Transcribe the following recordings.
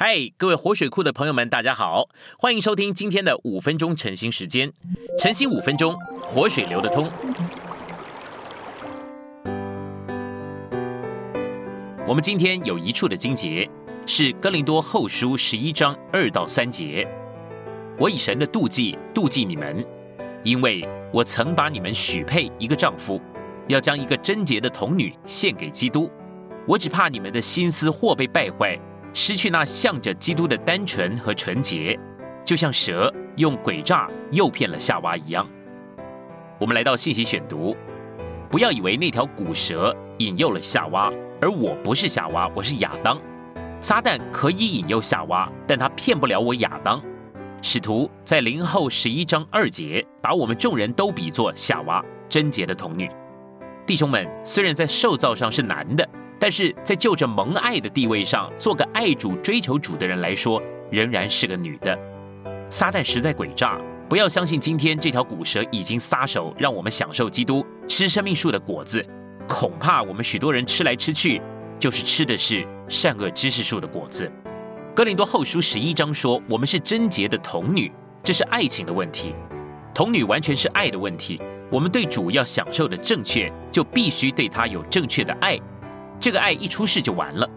嗨，各位活水库的朋友们，大家好，欢迎收听今天的五分钟晨兴时间。晨兴五分钟，活水流得通。我们今天有一处的经节是哥林多后书十一章二到三节。我以神的妒忌妒忌你们，因为我曾把你们许配一个丈夫，要将一个贞洁的童女献给基督。我只怕你们的心思或被败坏。失去那向着基督的单纯和纯洁，就像蛇用诡诈诱骗了夏娃一样。我们来到信息选读，不要以为那条古蛇引诱了夏娃，而我不是夏娃，我是亚当。撒旦可以引诱夏娃，但他骗不了我亚当。使徒在零后十一章二节，把我们众人都比作夏娃，贞洁的童女。弟兄们，虽然在受造上是男的。但是在就着蒙爱的地位上，做个爱主、追求主的人来说，仍然是个女的。撒旦实在诡诈，不要相信今天这条古蛇已经撒手，让我们享受基督吃生命树的果子。恐怕我们许多人吃来吃去，就是吃的是善恶知识树的果子。哥林多后书十一章说，我们是贞洁的童女，这是爱情的问题。童女完全是爱的问题。我们对主要享受的正确，就必须对他有正确的爱。这个爱一出世就完了，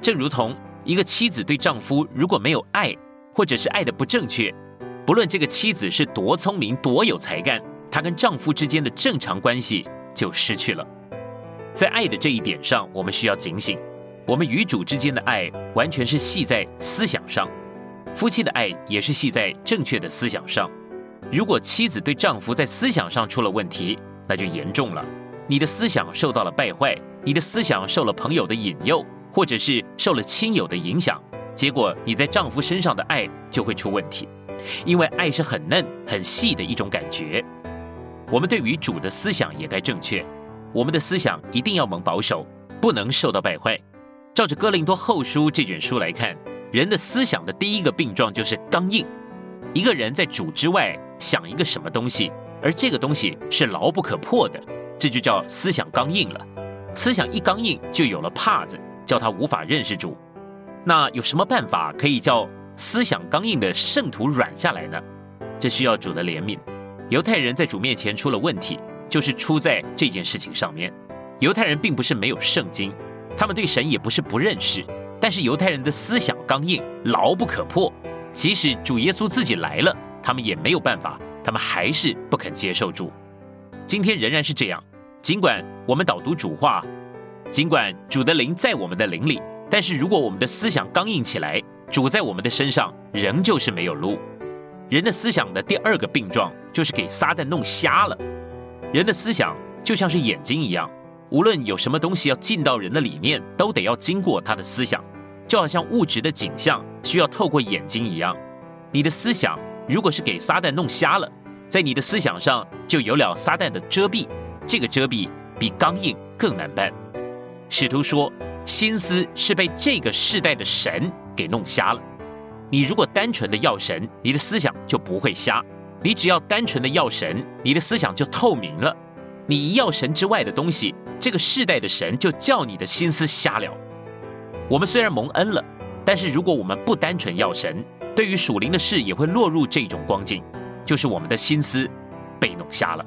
正如同一个妻子对丈夫如果没有爱，或者是爱的不正确，不论这个妻子是多聪明、多有才干，她跟丈夫之间的正常关系就失去了。在爱的这一点上，我们需要警醒。我们与主之间的爱完全是系在思想上，夫妻的爱也是系在正确的思想上。如果妻子对丈夫在思想上出了问题，那就严重了，你的思想受到了败坏。你的思想受了朋友的引诱，或者是受了亲友的影响，结果你在丈夫身上的爱就会出问题，因为爱是很嫩、很细的一种感觉。我们对于主的思想也该正确，我们的思想一定要蒙保守，不能受到败坏。照着哥林多后书这卷书来看，人的思想的第一个病状就是刚硬。一个人在主之外想一个什么东西，而这个东西是牢不可破的，这就叫思想刚硬了。思想一刚硬，就有了帕子，叫他无法认识主。那有什么办法可以叫思想刚硬的圣徒软下来呢？这需要主的怜悯。犹太人在主面前出了问题，就是出在这件事情上面。犹太人并不是没有圣经，他们对神也不是不认识，但是犹太人的思想刚硬，牢不可破。即使主耶稣自己来了，他们也没有办法，他们还是不肯接受主。今天仍然是这样。尽管我们导读主话，尽管主的灵在我们的灵里，但是如果我们的思想刚硬起来，主在我们的身上仍旧是没有路。人的思想的第二个病状就是给撒旦弄瞎了。人的思想就像是眼睛一样，无论有什么东西要进到人的里面，都得要经过他的思想，就好像物质的景象需要透过眼睛一样。你的思想如果是给撒旦弄瞎了，在你的思想上就有了撒旦的遮蔽。这个遮蔽比刚硬更难办。使徒说，心思是被这个世代的神给弄瞎了。你如果单纯的要神，你的思想就不会瞎；你只要单纯的要神，你的思想就透明了。你一要神之外的东西，这个世代的神就叫你的心思瞎了。我们虽然蒙恩了，但是如果我们不单纯要神，对于属灵的事也会落入这种光景，就是我们的心思被弄瞎了。